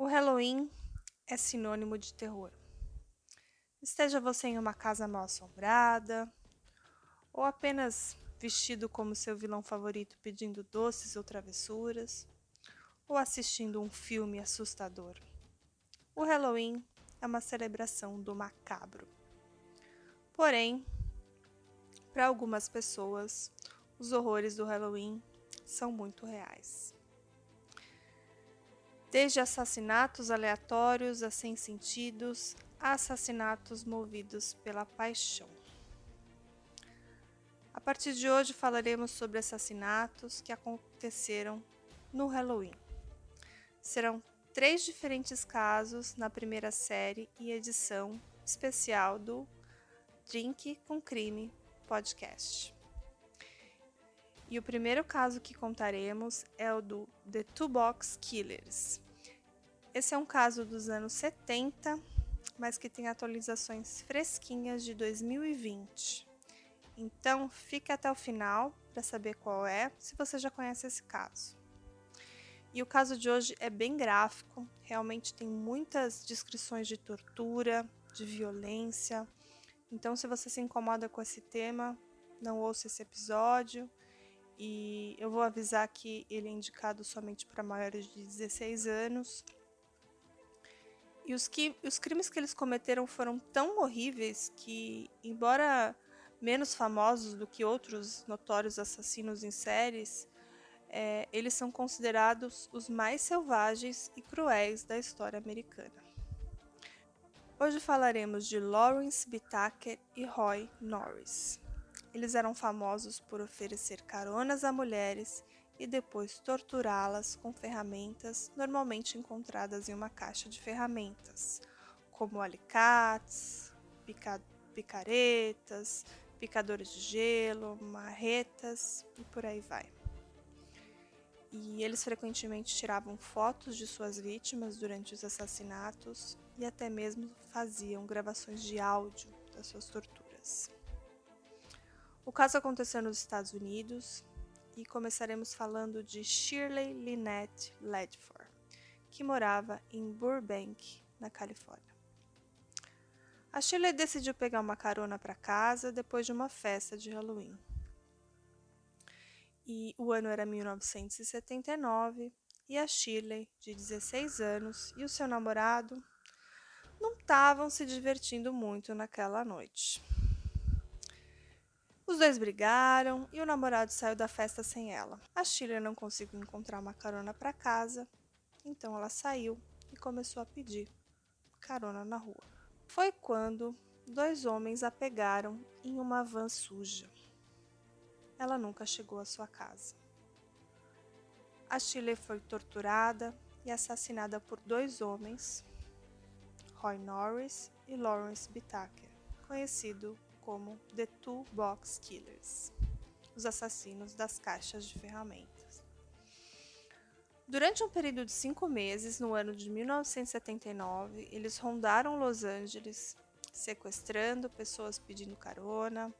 O Halloween é sinônimo de terror. Esteja você em uma casa mal assombrada, ou apenas vestido como seu vilão favorito pedindo doces ou travessuras, ou assistindo um filme assustador. O Halloween é uma celebração do macabro. Porém, para algumas pessoas, os horrores do Halloween são muito reais desde assassinatos aleatórios a sem sentidos a assassinatos movidos pela paixão. A partir de hoje falaremos sobre assassinatos que aconteceram no Halloween. Serão três diferentes casos na primeira série e edição especial do Drink com Crime podcast. E o primeiro caso que contaremos é o do The Two Box Killers. Esse é um caso dos anos 70, mas que tem atualizações fresquinhas de 2020. Então, fique até o final para saber qual é, se você já conhece esse caso. E o caso de hoje é bem gráfico, realmente tem muitas descrições de tortura, de violência. Então, se você se incomoda com esse tema, não ouça esse episódio e eu vou avisar que ele é indicado somente para maiores de 16 anos. E os, que, os crimes que eles cometeram foram tão horríveis que, embora menos famosos do que outros notórios assassinos em séries, é, eles são considerados os mais selvagens e cruéis da história americana. Hoje falaremos de Lawrence Bittaker e Roy Norris. Eles eram famosos por oferecer caronas a mulheres e depois torturá-las com ferramentas normalmente encontradas em uma caixa de ferramentas, como alicates, pica picaretas, picadores de gelo, marretas e por aí vai. E eles frequentemente tiravam fotos de suas vítimas durante os assassinatos e até mesmo faziam gravações de áudio das suas torturas. O caso aconteceu nos Estados Unidos e começaremos falando de Shirley Lynette Ledford, que morava em Burbank, na Califórnia. A Shirley decidiu pegar uma carona para casa depois de uma festa de Halloween. E o ano era 1979 e a Shirley, de 16 anos, e o seu namorado não estavam se divertindo muito naquela noite. Os dois brigaram e o namorado saiu da festa sem ela. A Shirley não conseguiu encontrar uma carona para casa, então ela saiu e começou a pedir carona na rua. Foi quando dois homens a pegaram em uma van suja. Ela nunca chegou à sua casa. A Shirley foi torturada e assassinada por dois homens, Roy Norris e Lawrence Bittaker, conhecido como The Two Box Killers, os assassinos das caixas de ferramentas. Durante um período de cinco meses, no ano de 1979, eles rondaram Los Angeles, sequestrando pessoas pedindo carona,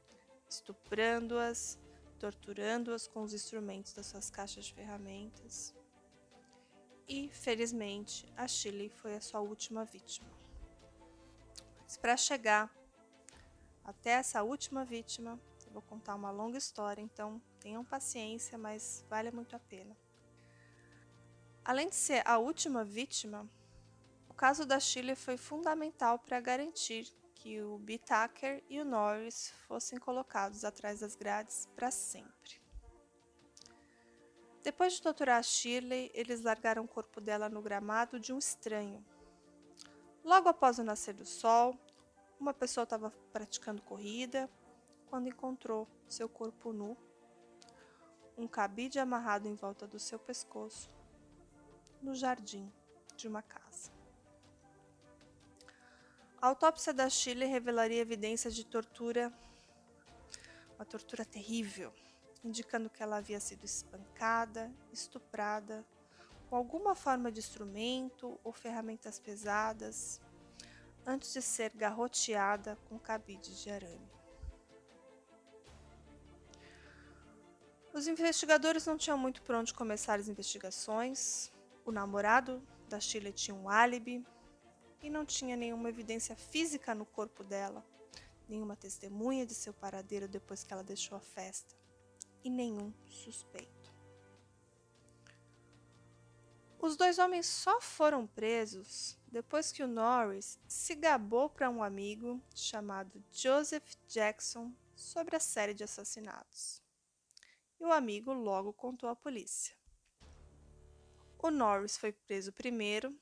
estuprando-as, torturando-as com os instrumentos das suas caixas de ferramentas. E, felizmente, a Shirley foi a sua última vítima. Para chegar até essa última vítima. Eu vou contar uma longa história, então tenham paciência, mas vale muito a pena. Além de ser a última vítima, o caso da Chile foi fundamental para garantir que o B. Tucker e o Norris fossem colocados atrás das grades para sempre. Depois de torturar Shirley, eles largaram o corpo dela no gramado de um estranho. Logo após o nascer do sol, uma pessoa estava praticando corrida quando encontrou seu corpo nu, um cabide amarrado em volta do seu pescoço, no jardim de uma casa. A autópsia da Chile revelaria evidências de tortura, uma tortura terrível, indicando que ela havia sido espancada, estuprada, com alguma forma de instrumento ou ferramentas pesadas, antes de ser garroteada com cabide de arame. Os investigadores não tinham muito por onde começar as investigações. O namorado da Shirley tinha um álibi e não tinha nenhuma evidência física no corpo dela, nenhuma testemunha de seu paradeiro depois que ela deixou a festa e nenhum suspeito. Os dois homens só foram presos depois que o Norris se gabou para um amigo chamado Joseph Jackson sobre a série de assassinatos. E o amigo logo contou à polícia. O Norris foi preso primeiro,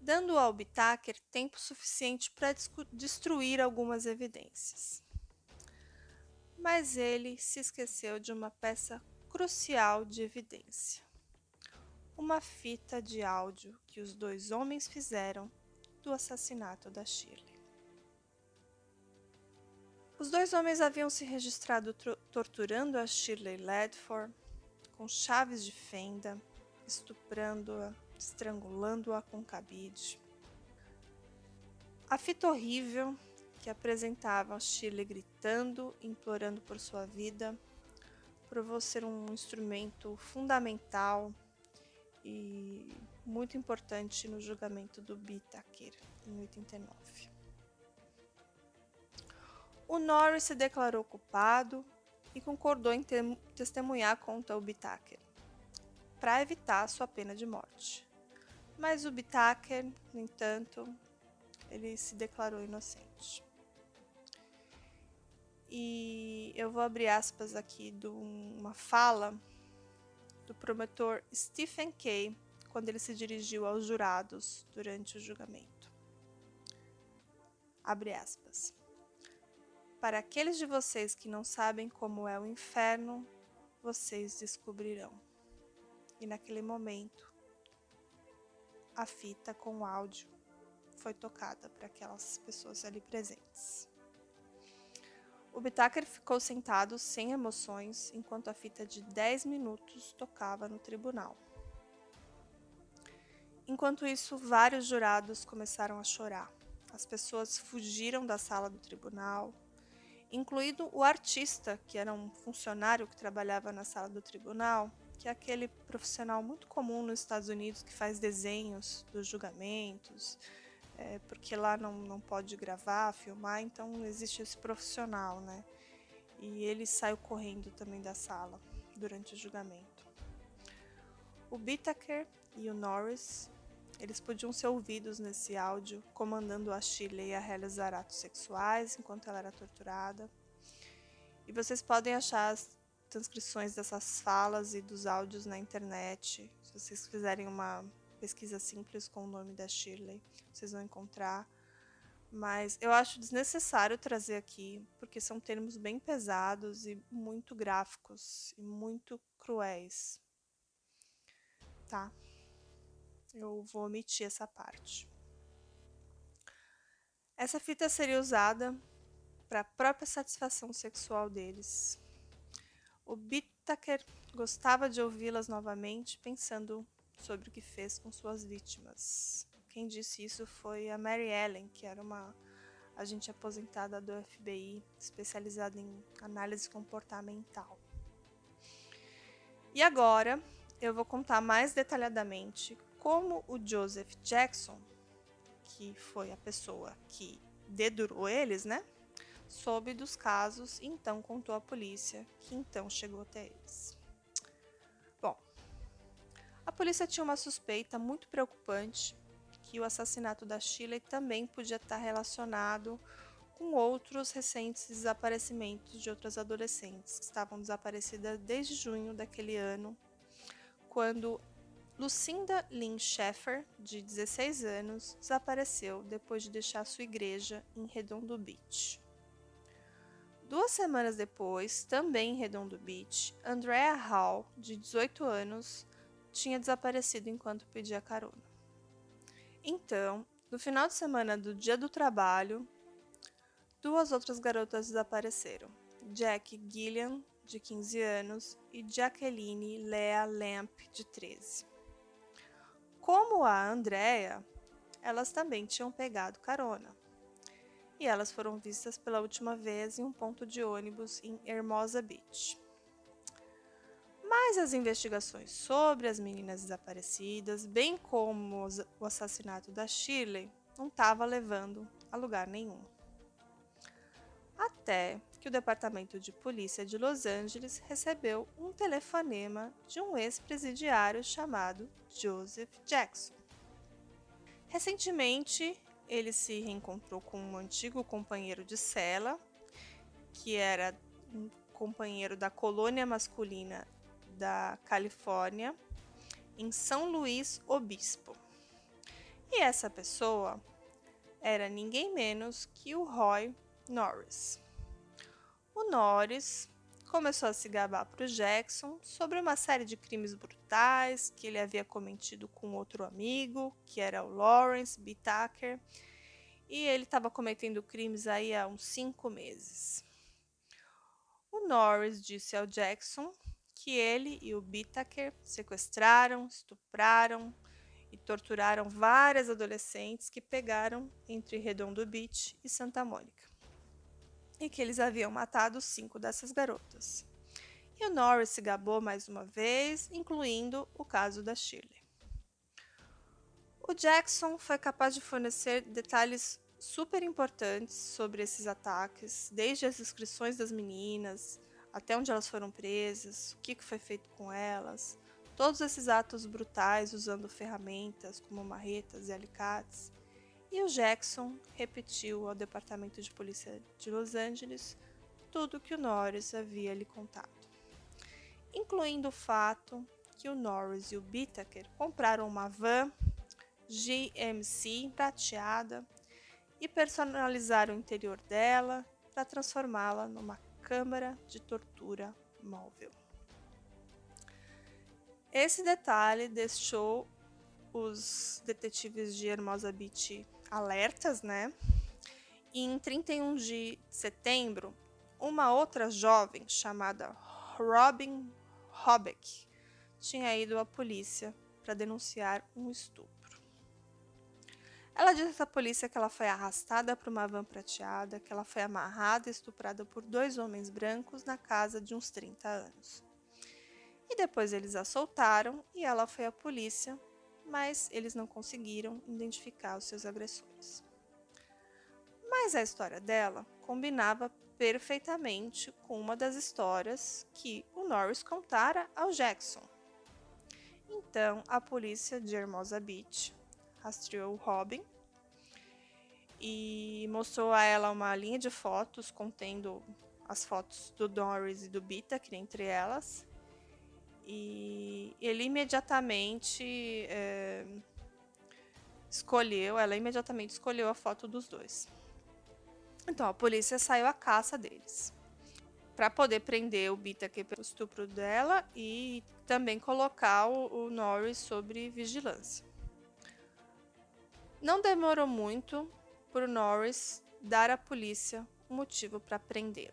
dando ao Bitaker tempo suficiente para destruir algumas evidências. Mas ele se esqueceu de uma peça crucial de evidência uma fita de áudio que os dois homens fizeram do assassinato da Shirley. Os dois homens haviam se registrado torturando a Shirley Ledford com chaves de fenda, estuprando-a, estrangulando-a com cabide. A fita horrível que apresentava a Shirley gritando, implorando por sua vida, provou ser um instrumento fundamental e muito importante no julgamento do Bitaker em 89. O Norris se declarou culpado e concordou em testemunhar contra o Bitaker para evitar sua pena de morte. Mas o Bitaker, no entanto, ele se declarou inocente. E eu vou abrir aspas aqui de uma fala do promotor Stephen Kay quando ele se dirigiu aos jurados durante o julgamento. Abre aspas. Para aqueles de vocês que não sabem como é o inferno, vocês descobrirão. E naquele momento, a fita com áudio foi tocada para aquelas pessoas ali presentes. O Bitaker ficou sentado sem emoções enquanto a fita de 10 minutos tocava no tribunal. Enquanto isso, vários jurados começaram a chorar. As pessoas fugiram da sala do tribunal, incluído o artista, que era um funcionário que trabalhava na sala do tribunal, que é aquele profissional muito comum nos Estados Unidos que faz desenhos dos julgamentos, é, porque lá não, não pode gravar, filmar, então existe esse profissional, né? E ele saiu correndo também da sala durante o julgamento. O Bittaker e o Norris, eles podiam ser ouvidos nesse áudio comandando a Shirley a realizar atos sexuais enquanto ela era torturada. E vocês podem achar as transcrições dessas falas e dos áudios na internet, se vocês fizerem uma pesquisa simples com o nome da Shirley, vocês vão encontrar. Mas eu acho desnecessário trazer aqui, porque são termos bem pesados e muito gráficos e muito cruéis. Tá? Eu vou omitir essa parte. Essa fita seria usada para a própria satisfação sexual deles. O Bittaker gostava de ouvi-las novamente, pensando sobre o que fez com suas vítimas. Quem disse isso foi a Mary Ellen, que era uma agente aposentada do FBI, especializada em análise comportamental. E agora eu vou contar mais detalhadamente como o Joseph Jackson, que foi a pessoa que dedurou eles, né? Soube dos casos e então contou à polícia, que então chegou até eles. Polícia tinha uma suspeita muito preocupante que o assassinato da Shirley também podia estar relacionado com outros recentes desaparecimentos de outras adolescentes que estavam desaparecidas desde junho daquele ano, quando Lucinda Lynn Sheffer, de 16 anos, desapareceu depois de deixar sua igreja em Redondo Beach. Duas semanas depois, também em Redondo Beach, Andrea Hall, de 18 anos, tinha desaparecido enquanto pedia carona. Então, no final de semana do dia do trabalho, duas outras garotas desapareceram: Jack Gillian, de 15 anos, e Jacqueline Lea Lamp, de 13. Como a Andrea, elas também tinham pegado carona. E elas foram vistas pela última vez em um ponto de ônibus em Hermosa Beach. Mas as investigações sobre as meninas desaparecidas, bem como o assassinato da Shirley, não estava levando a lugar nenhum. Até que o Departamento de Polícia de Los Angeles recebeu um telefonema de um ex-presidiário chamado Joseph Jackson. Recentemente, ele se reencontrou com um antigo companheiro de cela, que era um companheiro da colônia masculina da Califórnia, em São Luís Obispo. E essa pessoa era ninguém menos que o Roy Norris. O Norris começou a se gabar para o Jackson sobre uma série de crimes brutais que ele havia cometido com outro amigo, que era o Lawrence B. Tucker, e ele estava cometendo crimes aí há uns cinco meses. O Norris disse ao Jackson que ele e o Bittaker sequestraram, estupraram e torturaram várias adolescentes que pegaram entre Redondo Beach e Santa Mônica. E que eles haviam matado cinco dessas garotas. E o Norris se gabou mais uma vez, incluindo o caso da Shirley. O Jackson foi capaz de fornecer detalhes super importantes sobre esses ataques, desde as inscrições das meninas, até onde elas foram presas, o que foi feito com elas, todos esses atos brutais usando ferramentas como marretas e alicates. E o Jackson repetiu ao Departamento de Polícia de Los Angeles tudo que o Norris havia lhe contado, incluindo o fato que o Norris e o Bittaker compraram uma van GMC prateada e personalizaram o interior dela para transformá-la numa câmara de tortura móvel. Esse detalhe deixou os detetives de Hermosa Beach alertas, né? E em 31 de setembro, uma outra jovem chamada Robin Hobeck tinha ido à polícia para denunciar um estupro. Ela disse à polícia que ela foi arrastada para uma van prateada, que ela foi amarrada e estuprada por dois homens brancos na casa de uns 30 anos. E depois eles a soltaram e ela foi à polícia, mas eles não conseguiram identificar os seus agressores. Mas a história dela combinava perfeitamente com uma das histórias que o Norris contara ao Jackson. Então, a polícia de Hermosa Beach rastreou Robin e mostrou a ela uma linha de fotos contendo as fotos do Doris e do Bita, que entre elas. E ele imediatamente é, escolheu, ela imediatamente escolheu a foto dos dois. Então a polícia saiu à caça deles para poder prender o Bita pelo estupro dela e também colocar o, o Norris sobre vigilância. Não demorou muito por Norris dar à polícia um motivo para prendê-lo.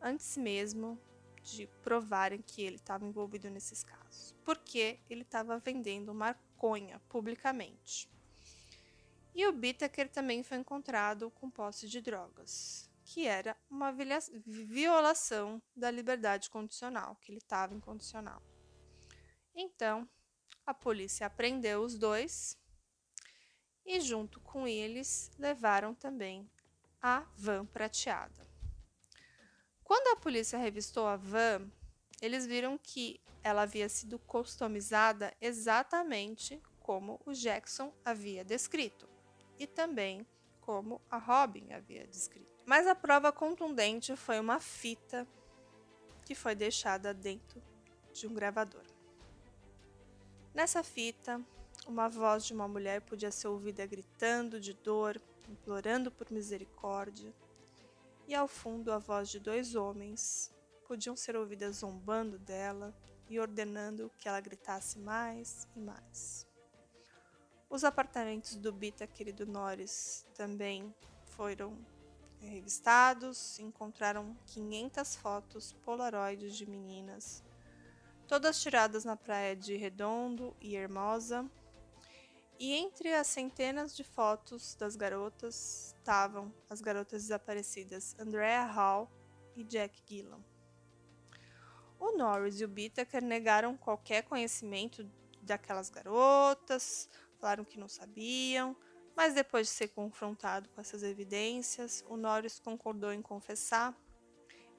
Antes mesmo de provarem que ele estava envolvido nesses casos, porque ele estava vendendo maconha publicamente. E o Bittaker também foi encontrado com posse de drogas, que era uma violação da liberdade condicional, que ele estava incondicional. Então, a polícia apreendeu os dois e, junto com eles, levaram também a van prateada. Quando a polícia revistou a van, eles viram que ela havia sido customizada exatamente como o Jackson havia descrito e também como a Robin havia descrito. Mas a prova contundente foi uma fita que foi deixada dentro de um gravador. Nessa fita, uma voz de uma mulher podia ser ouvida gritando de dor, implorando por misericórdia, e ao fundo a voz de dois homens podiam ser ouvidas zombando dela e ordenando que ela gritasse mais e mais. Os apartamentos do Bita querido Norris também foram revistados, encontraram 500 fotos polaroides de meninas, todas tiradas na praia de Redondo e Hermosa, e entre as centenas de fotos das garotas estavam as garotas desaparecidas Andrea Hall e Jack Gillan. O Norris e o Bittaker negaram qualquer conhecimento daquelas garotas, falaram que não sabiam, mas depois de ser confrontado com essas evidências, o Norris concordou em confessar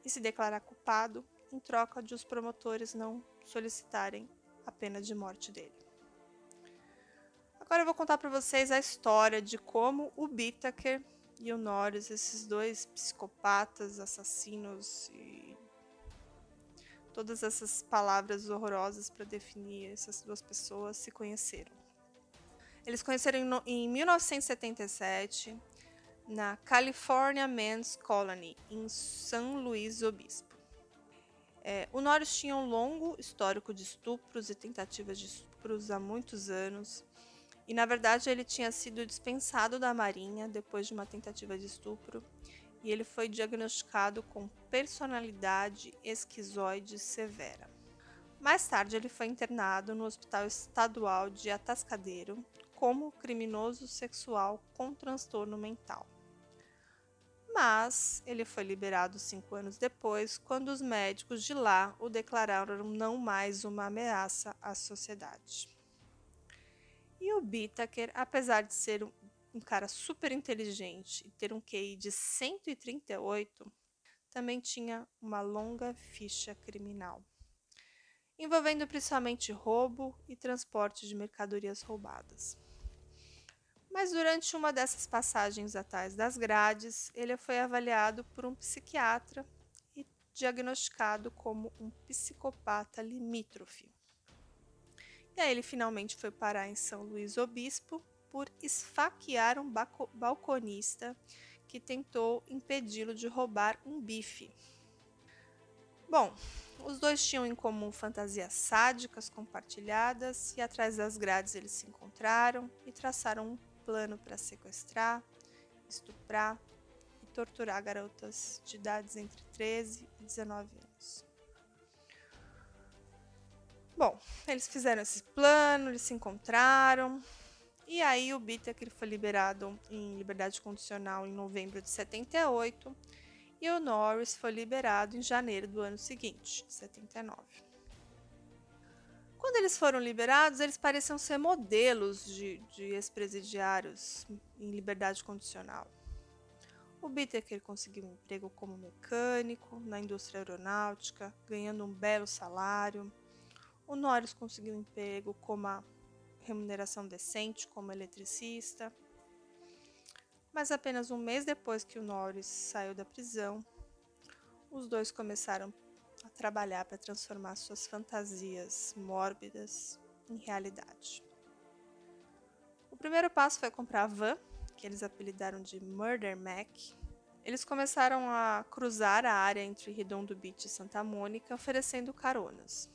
e se declarar culpado em troca de os promotores não solicitarem a pena de morte dele. Agora eu vou contar para vocês a história de como o Bittaker e o Norris, esses dois psicopatas, assassinos e todas essas palavras horrorosas para definir essas duas pessoas se conheceram. Eles conheceram em 1977 na California Men's Colony, em São Luís Obispo. É, o Norris tinha um longo histórico de estupros e tentativas de estupros há muitos anos. E na verdade ele tinha sido dispensado da Marinha depois de uma tentativa de estupro e ele foi diagnosticado com personalidade esquizoide severa. Mais tarde ele foi internado no Hospital Estadual de Atascadeiro como criminoso sexual com transtorno mental mas ele foi liberado cinco anos depois, quando os médicos de lá o declararam não mais uma ameaça à sociedade. O Bittaker, apesar de ser um cara super inteligente e ter um QI de 138, também tinha uma longa ficha criminal, envolvendo principalmente roubo e transporte de mercadorias roubadas. Mas durante uma dessas passagens atrás das grades, ele foi avaliado por um psiquiatra e diagnosticado como um psicopata limítrofe. E aí ele finalmente foi parar em São Luís Obispo por esfaquear um balconista que tentou impedi-lo de roubar um bife. Bom, os dois tinham em comum fantasias sádicas compartilhadas e atrás das grades eles se encontraram e traçaram um plano para sequestrar, estuprar e torturar garotas de idades entre 13 e 19 anos. Bom, eles fizeram esse plano, eles se encontraram, e aí o Bittaker foi liberado em liberdade condicional em novembro de 78 e o Norris foi liberado em janeiro do ano seguinte, 79. Quando eles foram liberados, eles pareciam ser modelos de, de ex-presidiários em liberdade condicional. O Bittaker conseguiu um emprego como mecânico na indústria aeronáutica, ganhando um belo salário. O Norris conseguiu emprego com uma remuneração decente como eletricista. Mas apenas um mês depois que o Norris saiu da prisão, os dois começaram a trabalhar para transformar suas fantasias mórbidas em realidade. O primeiro passo foi comprar a van, que eles apelidaram de Murder Mac. Eles começaram a cruzar a área entre Redondo Beach e Santa Mônica, oferecendo caronas.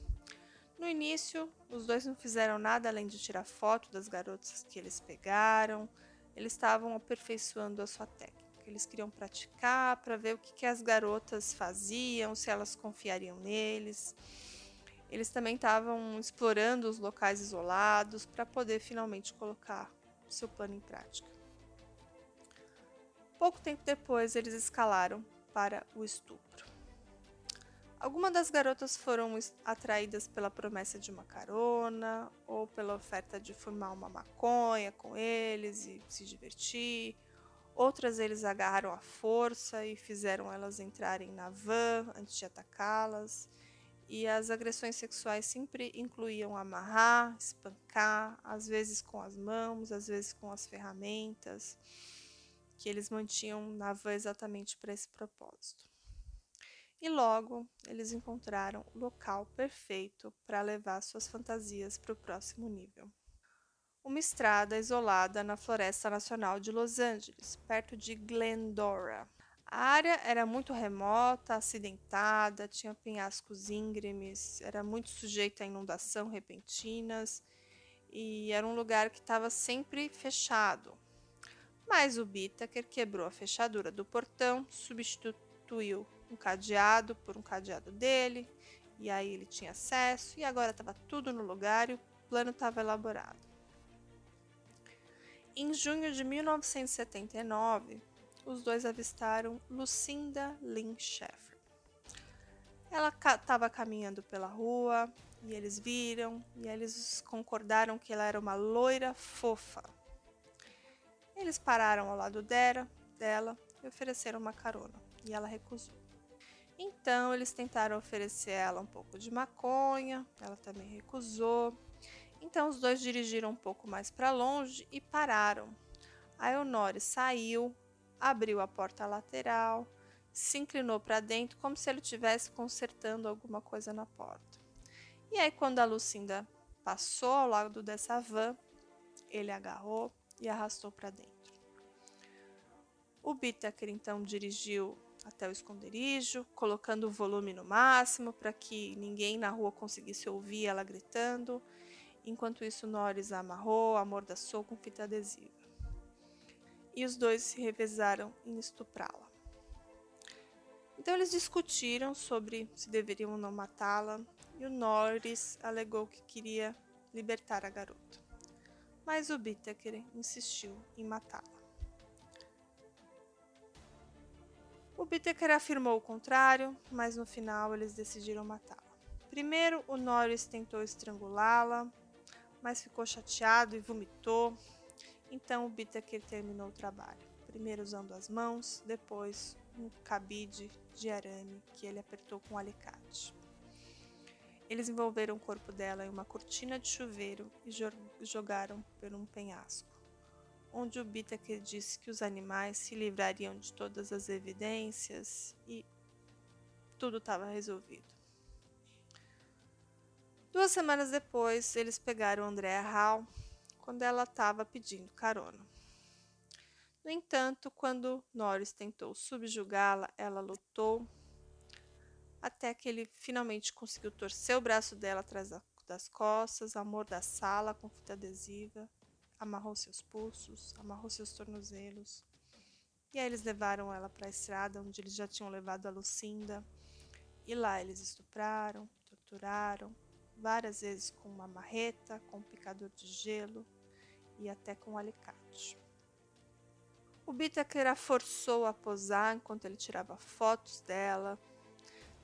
No início, os dois não fizeram nada além de tirar foto das garotas que eles pegaram. Eles estavam aperfeiçoando a sua técnica eles queriam praticar, para ver o que, que as garotas faziam, se elas confiariam neles. Eles também estavam explorando os locais isolados para poder finalmente colocar seu plano em prática. Pouco tempo depois, eles escalaram para o estupro. Algumas das garotas foram atraídas pela promessa de uma carona ou pela oferta de fumar uma maconha com eles e se divertir. Outras eles agarraram à força e fizeram elas entrarem na van antes de atacá-las. E as agressões sexuais sempre incluíam amarrar, espancar, às vezes com as mãos, às vezes com as ferramentas, que eles mantinham na van exatamente para esse propósito. E logo eles encontraram o local perfeito para levar suas fantasias para o próximo nível uma estrada isolada na Floresta Nacional de Los Angeles, perto de Glendora. A área era muito remota, acidentada, tinha penhascos íngremes, era muito sujeita a inundação repentinas e era um lugar que estava sempre fechado. Mas o Bittaker quebrou a fechadura do portão, substituiu um cadeado por um cadeado dele, e aí ele tinha acesso, e agora estava tudo no lugar e o plano estava elaborado. Em junho de 1979, os dois avistaram Lucinda Lynn Sheffer. Ela estava caminhando pela rua e eles viram e eles concordaram que ela era uma loira fofa. Eles pararam ao lado dela, dela e ofereceram uma carona e ela recusou. Então eles tentaram oferecer a ela um pouco de maconha, ela também recusou. Então os dois dirigiram um pouco mais para longe e pararam. A Eonore saiu, abriu a porta lateral, se inclinou para dentro como se ele estivesse consertando alguma coisa na porta. E aí quando a Lucinda passou ao lado dessa van, ele agarrou e arrastou para dentro. O Bittaker então dirigiu até o esconderijo, colocando o volume no máximo para que ninguém na rua conseguisse ouvir ela gritando. Enquanto isso, Norris a amarrou, amordaçou com fita adesiva. E os dois se revezaram em estuprá-la. Então eles discutiram sobre se deveriam ou não matá-la, e o Norris alegou que queria libertar a garota. Mas o Bittaker insistiu em matá-la. O Bittaker afirmou o contrário, mas no final eles decidiram matá-la. Primeiro, o Norris tentou estrangulá-la, mas ficou chateado e vomitou. Então o Bittaker terminou o trabalho. Primeiro usando as mãos, depois um cabide de arame que ele apertou com um alicate. Eles envolveram o corpo dela em uma cortina de chuveiro e jogaram por um penhasco onde o Bittaker disse que os animais se livrariam de todas as evidências e tudo estava resolvido. Duas semanas depois, eles pegaram Andrea Hall quando ela estava pedindo carona. No entanto, quando Norris tentou subjugá-la, ela lutou até que ele finalmente conseguiu torcer o braço dela atrás das costas, amordaçá-la com fita adesiva amarrou seus pulsos, amarrou seus tornozelos. E aí eles levaram ela para a estrada onde eles já tinham levado a Lucinda. E lá eles estupraram, torturaram, várias vezes com uma marreta, com um picador de gelo e até com um alicate. O Bittaker a forçou a posar enquanto ele tirava fotos dela.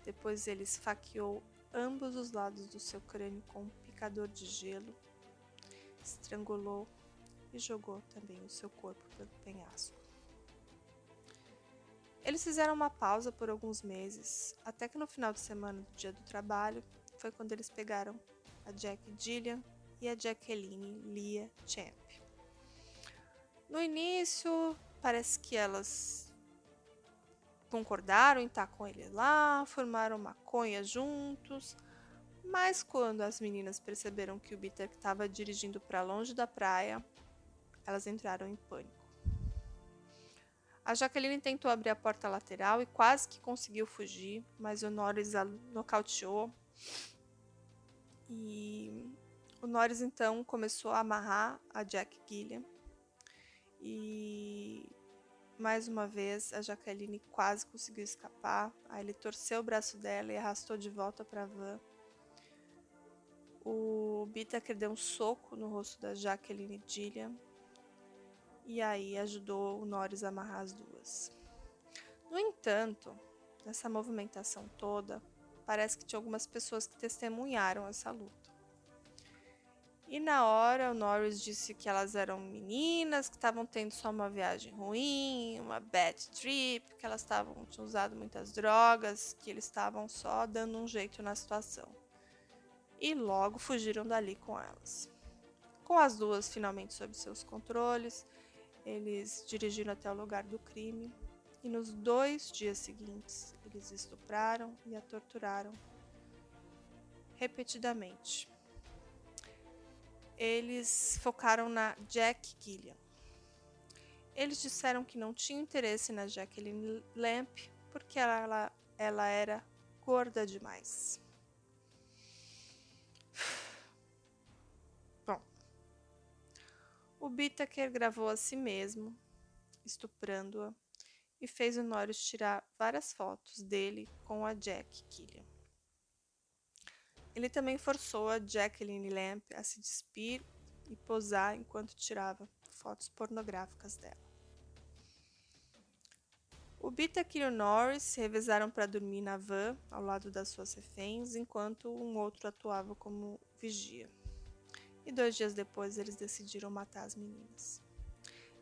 Depois ele esfaqueou ambos os lados do seu crânio com um picador de gelo, estrangulou e jogou também o seu corpo pelo penhasco. Eles fizeram uma pausa por alguns meses, até que no final de semana do dia do trabalho foi quando eles pegaram a Jack Gillian e a Jacqueline Leah Champ. No início, parece que elas concordaram em estar com ele lá, formaram maconha juntos, mas quando as meninas perceberam que o Bitter estava dirigindo para longe da praia, elas entraram em pânico. A Jaqueline tentou abrir a porta lateral e quase que conseguiu fugir, mas o Norris a nocauteou. E o Norris então começou a amarrar a Jack Gilliam. E mais uma vez a Jaqueline quase conseguiu escapar. Aí ele torceu o braço dela e arrastou de volta para a van. O Bittaker deu um soco no rosto da Jaqueline Gilliam e aí ajudou o Norris a amarrar as duas. No entanto, nessa movimentação toda, parece que tinha algumas pessoas que testemunharam essa luta. E na hora, o Norris disse que elas eram meninas, que estavam tendo só uma viagem ruim, uma bad trip, que elas estavam tinham usado muitas drogas, que eles estavam só dando um jeito na situação. E logo fugiram dali com elas. Com as duas finalmente sob seus controles, eles dirigiram até o lugar do crime e nos dois dias seguintes eles estupraram e a torturaram repetidamente. Eles focaram na Jack Gilliam. Eles disseram que não tinham interesse na Jacqueline Lamp porque ela, ela, ela era gorda demais. O Bittaker gravou a si mesmo, estuprando-a, e fez Norris tirar várias fotos dele com a Jack Killian. Ele também forçou a Jacqueline Lamp a se despir e posar enquanto tirava fotos pornográficas dela. O Bitak e o Norris se revezaram para dormir na van ao lado das suas reféns, enquanto um outro atuava como vigia. E dois dias depois eles decidiram matar as meninas.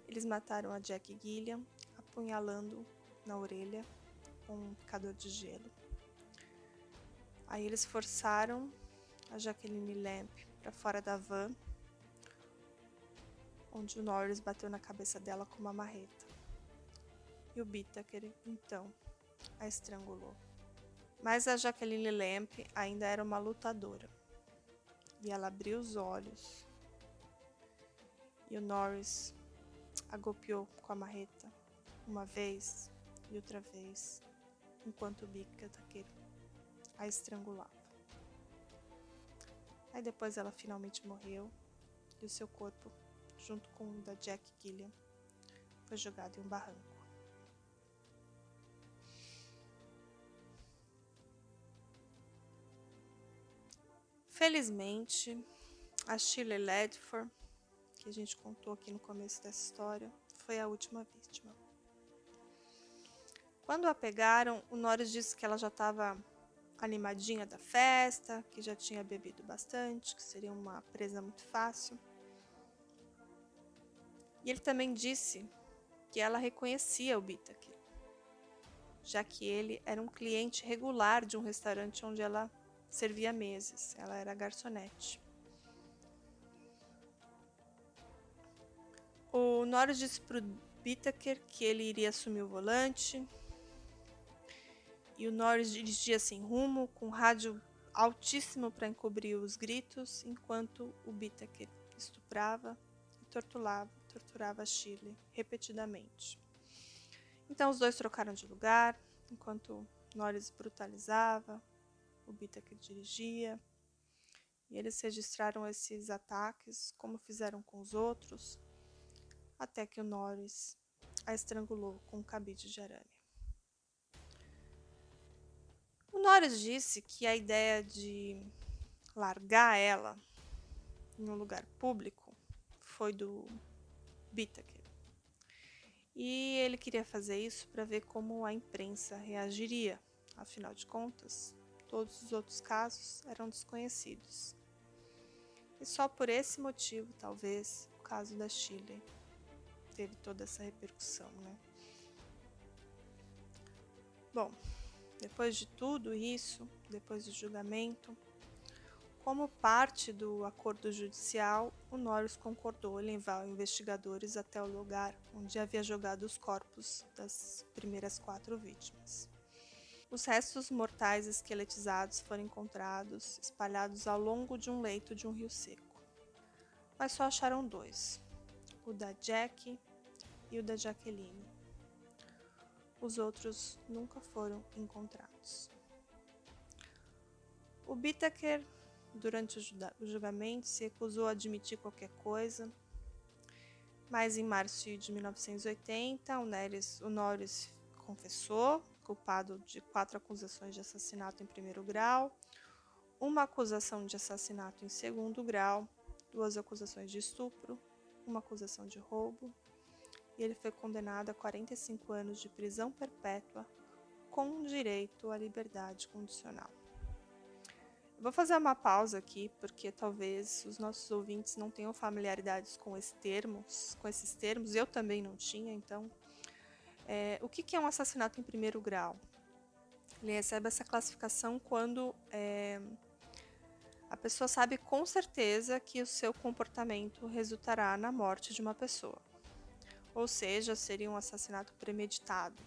Eles mataram a Jack Gilliam, apunhalando na orelha com um picador de gelo. Aí eles forçaram a Jacqueline Lamp para fora da van, onde o Norris bateu na cabeça dela com uma marreta e o Bittaker, então, a estrangulou. Mas a Jacqueline Lamp ainda era uma lutadora. E ela abriu os olhos. E o Norris a golpeou com a marreta uma vez e outra vez, enquanto o Bittaker a estrangulava. Aí depois ela finalmente morreu e o seu corpo, junto com o da Jack Gilliam, foi jogado em um barranco. Felizmente, a Shirley Ledford, que a gente contou aqui no começo dessa história, foi a última vítima. Quando a pegaram, o Norris disse que ela já estava animadinha da festa, que já tinha bebido bastante, que seria uma presa muito fácil. E ele também disse que ela reconhecia o Bitak, já que ele era um cliente regular de um restaurante onde ela servia mesas, ela era garçonete. O Norris disse para o Bittaker que ele iria assumir o volante. E o Norris dirigia sem rumo, com rádio altíssimo para encobrir os gritos, enquanto o Bittaker estuprava e torturava, torturava Shirley repetidamente. Então os dois trocaram de lugar, enquanto Norris brutalizava, o Bita que dirigia. E eles registraram esses ataques, como fizeram com os outros, até que o Norris a estrangulou com um cabide de arame. O Norris disse que a ideia de largar ela em um lugar público foi do Bittaker. E ele queria fazer isso para ver como a imprensa reagiria. Afinal de contas, Todos os outros casos eram desconhecidos. E só por esse motivo, talvez, o caso da Chile teve toda essa repercussão, né? Bom, depois de tudo isso, depois do julgamento, como parte do acordo judicial, o Norris concordou em levar investigadores até o lugar onde havia jogado os corpos das primeiras quatro vítimas. Os restos mortais esqueletizados foram encontrados espalhados ao longo de um leito de um rio seco. Mas só acharam dois: o da Jack e o da Jacqueline. Os outros nunca foram encontrados. O Bittaker, durante o julgamento, se recusou a admitir qualquer coisa, mas em março de 1980, o, o Norris confessou culpado de quatro acusações de assassinato em primeiro grau, uma acusação de assassinato em segundo grau, duas acusações de estupro, uma acusação de roubo, e ele foi condenado a 45 anos de prisão perpétua com direito à liberdade condicional. Eu vou fazer uma pausa aqui, porque talvez os nossos ouvintes não tenham familiaridades com esses termos, com esses termos, eu também não tinha, então é, o que, que, é um assassinato em primeiro grau? Ele recebe essa classificação quando é, a pessoa sabe com certeza que o seu comportamento resultará na morte de uma pessoa. Ou seja, seria um assassinato premeditado,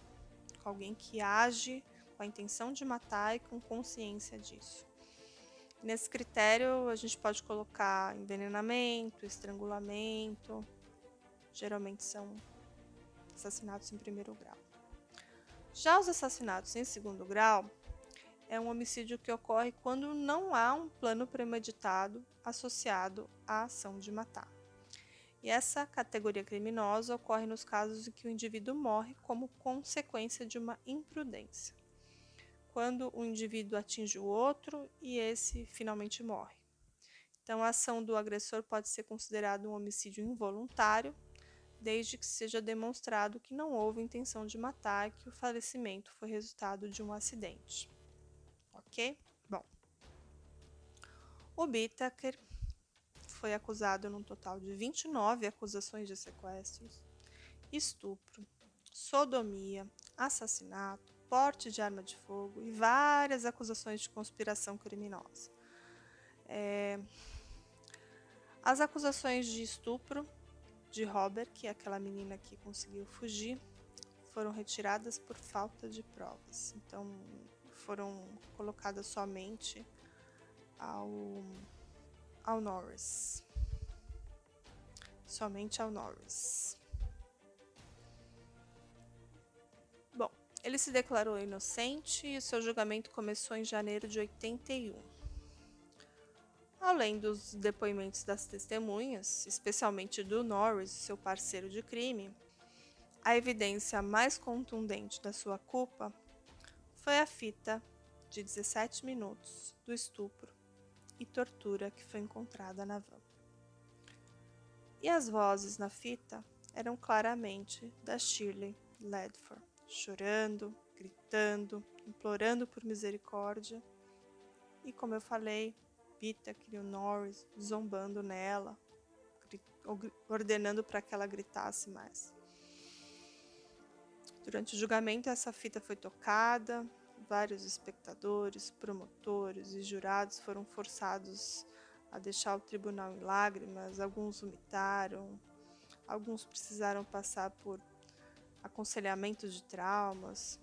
com alguém que age com a intenção de matar e com consciência disso. Nesse critério, a gente pode colocar envenenamento, estrangulamento, geralmente são assassinatos em primeiro grau. Já os assassinatos em segundo grau é um homicídio que ocorre quando não há um plano premeditado associado à ação de matar. E essa categoria criminosa ocorre nos casos em que o indivíduo morre como consequência de uma imprudência, quando o indivíduo atinge o outro e esse finalmente morre. Então, a ação do agressor pode ser considerada um homicídio involuntário desde que seja demonstrado que não houve intenção de matar que o falecimento foi resultado de um acidente. Ok? Bom. O Bittaker foi acusado num total de 29 acusações de sequestros, estupro, sodomia, assassinato, porte de arma de fogo e várias acusações de conspiração criminosa. É... As acusações de estupro de Robert, que é aquela menina que conseguiu fugir, foram retiradas por falta de provas. Então, foram colocadas somente ao, ao Norris. Somente ao Norris. Bom, ele se declarou inocente e seu julgamento começou em janeiro de 81. Além dos depoimentos das testemunhas, especialmente do Norris, seu parceiro de crime, a evidência mais contundente da sua culpa foi a fita de 17 minutos do estupro e tortura que foi encontrada na van. E as vozes na fita eram claramente da Shirley Ledford, chorando, gritando, implorando por misericórdia. E como eu falei, Whittaker e o Norris zombando nela, ordenando para que ela gritasse mais. Durante o julgamento, essa fita foi tocada, vários espectadores, promotores e jurados foram forçados a deixar o tribunal em lágrimas, alguns vomitaram, alguns precisaram passar por aconselhamento de traumas,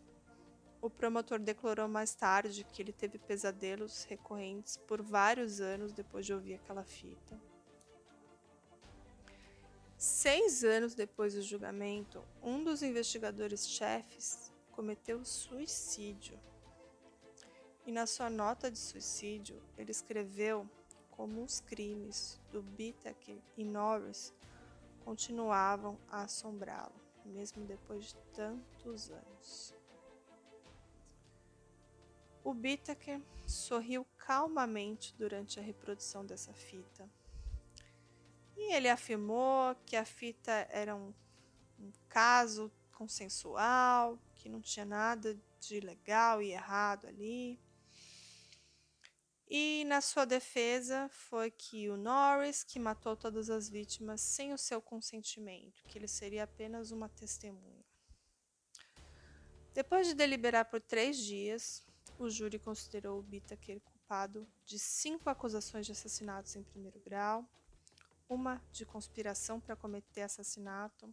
o promotor declarou mais tarde que ele teve pesadelos recorrentes por vários anos depois de ouvir aquela fita. Seis anos depois do julgamento, um dos investigadores-chefes cometeu suicídio. E na sua nota de suicídio, ele escreveu como os crimes do Bittaker e Norris continuavam a assombrá-lo, mesmo depois de tantos anos. O Bittaker sorriu calmamente durante a reprodução dessa fita. E ele afirmou que a fita era um, um caso consensual, que não tinha nada de legal e errado ali. E na sua defesa foi que o Norris que matou todas as vítimas sem o seu consentimento, que ele seria apenas uma testemunha. Depois de deliberar por três dias, o júri considerou o Bittaker culpado de cinco acusações de assassinatos em primeiro grau, uma de conspiração para cometer assassinato,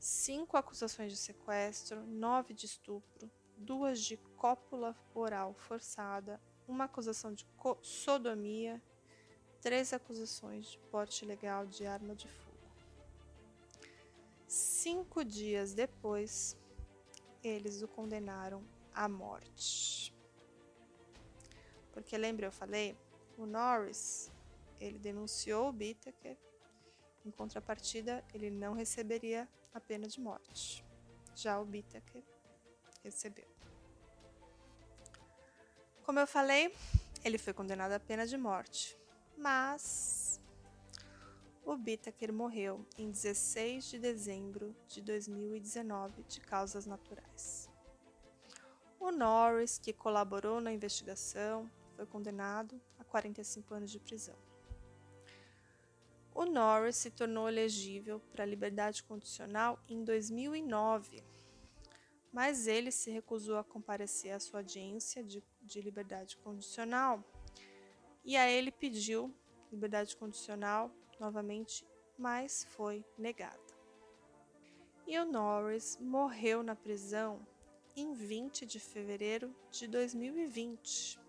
cinco acusações de sequestro, nove de estupro, duas de cópula oral forçada, uma acusação de sodomia, três acusações de porte ilegal de arma de fogo. Cinco dias depois, eles o condenaram à morte. Porque lembra, eu falei, o Norris, ele denunciou o Bittaker, em contrapartida, ele não receberia a pena de morte. Já o Bittaker recebeu. Como eu falei, ele foi condenado à pena de morte, mas o Bittaker morreu em 16 de dezembro de 2019 de causas naturais. O Norris, que colaborou na investigação, foi condenado a 45 anos de prisão. O Norris se tornou elegível para liberdade condicional em 2009, mas ele se recusou a comparecer à sua audiência de, de liberdade condicional e a ele pediu liberdade condicional novamente, mas foi negada. E o Norris morreu na prisão em 20 de fevereiro de 2020.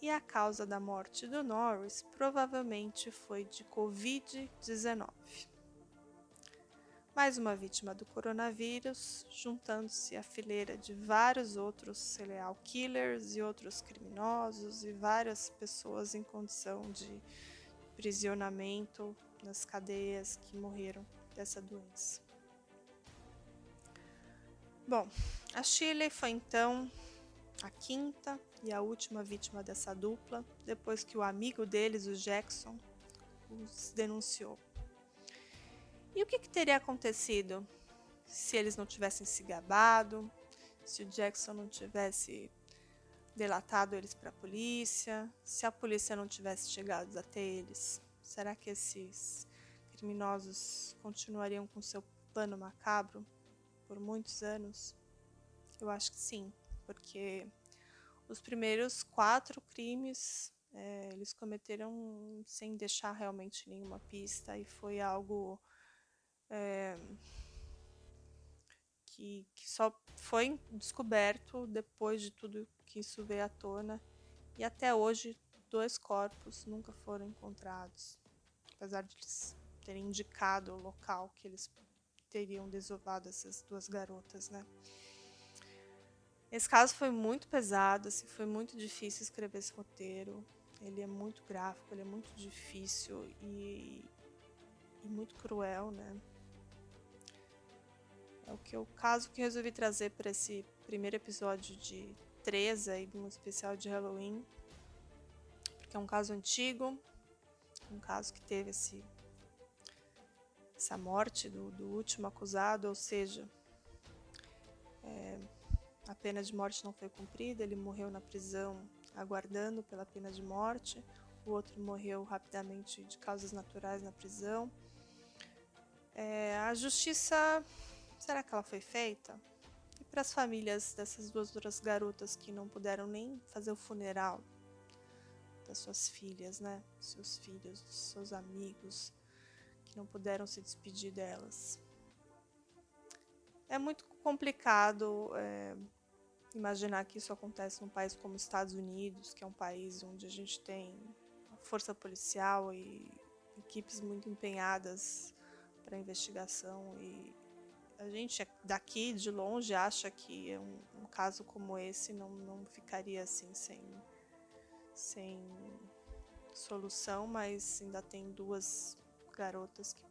E a causa da morte do Norris provavelmente foi de Covid-19. Mais uma vítima do coronavírus, juntando-se à fileira de vários outros serial killers e outros criminosos e várias pessoas em condição de prisionamento nas cadeias que morreram dessa doença. Bom, a Shirley foi então a quinta e a última vítima dessa dupla, depois que o amigo deles, o Jackson, os denunciou. E o que, que teria acontecido se eles não tivessem se gabado, se o Jackson não tivesse delatado eles para a polícia, se a polícia não tivesse chegado até eles? Será que esses criminosos continuariam com seu plano macabro por muitos anos? Eu acho que sim, porque os primeiros quatro crimes é, eles cometeram sem deixar realmente nenhuma pista e foi algo é, que, que só foi descoberto depois de tudo que isso veio à tona e até hoje dois corpos nunca foram encontrados, apesar de eles terem indicado o local que eles teriam desovado essas duas garotas, né? Esse caso foi muito pesado, assim, foi muito difícil escrever esse roteiro. Ele é muito gráfico, ele é muito difícil e, e muito cruel, né? É o que o caso que resolvi trazer para esse primeiro episódio de 13 aí, um especial de Halloween, porque é um caso antigo, um caso que teve esse essa morte do, do último acusado, ou seja, é, a pena de morte não foi cumprida, ele morreu na prisão aguardando pela pena de morte, o outro morreu rapidamente de causas naturais na prisão. É, a justiça, será que ela foi feita? E para as famílias dessas duas outras garotas que não puderam nem fazer o funeral das suas filhas, né? Seus filhos, seus amigos, que não puderam se despedir delas. É muito complicado é, imaginar que isso acontece num país como os Estados Unidos, que é um país onde a gente tem força policial e equipes muito empenhadas para investigação e a gente daqui de longe acha que um, um caso como esse não, não ficaria assim sem sem solução, mas ainda tem duas garotas que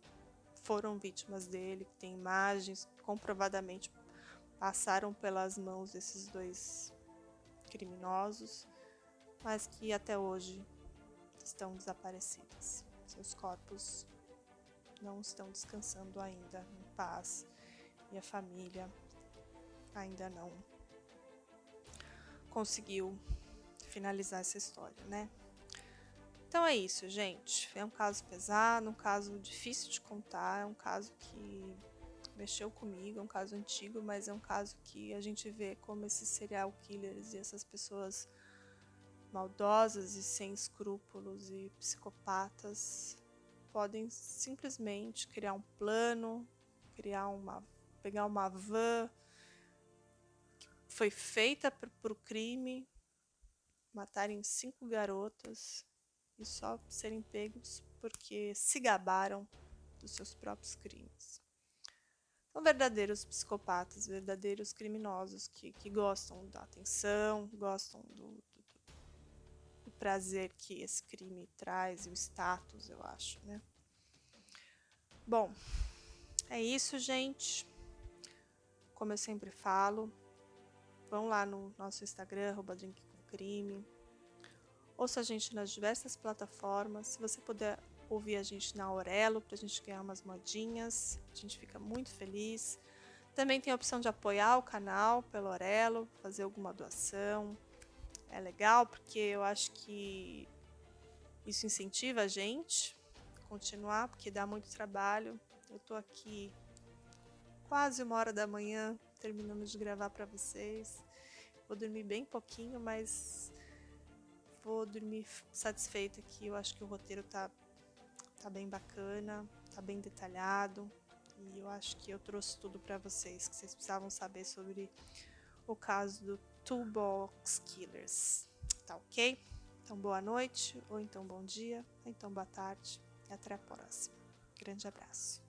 foram vítimas dele, que tem imagens comprovadamente passaram pelas mãos desses dois criminosos, mas que até hoje estão desaparecidas. Seus corpos não estão descansando ainda em paz e a família ainda não conseguiu finalizar essa história, né? Então é isso, gente. É um caso pesado, um caso difícil de contar, é um caso que mexeu comigo, é um caso antigo, mas é um caso que a gente vê como esses serial killers e essas pessoas maldosas e sem escrúpulos e psicopatas podem simplesmente criar um plano, criar uma pegar uma van que foi feita para o crime, matarem cinco garotas e só serem pegos porque se gabaram dos seus próprios crimes. São verdadeiros psicopatas, verdadeiros criminosos que, que gostam da atenção, gostam do, do, do prazer que esse crime traz e o status, eu acho, né? Bom, é isso, gente. Como eu sempre falo, vão lá no nosso Instagram, arroba drinkcomcrime. Ouça a gente nas diversas plataformas. Se você puder ouvir a gente na Aurelo para a gente ganhar umas modinhas. A gente fica muito feliz. Também tem a opção de apoiar o canal pelo Aurelo, fazer alguma doação. É legal porque eu acho que isso incentiva a gente a continuar, porque dá muito trabalho. Eu estou aqui quase uma hora da manhã terminando de gravar para vocês. Vou dormir bem pouquinho, mas vou dormir satisfeita que eu acho que o roteiro tá tá bem bacana, tá bem detalhado. E eu acho que eu trouxe tudo para vocês que vocês precisavam saber sobre o caso do Toolbox Killers. Tá ok? Então boa noite, ou então bom dia, ou então boa tarde, e até a próxima. Grande abraço.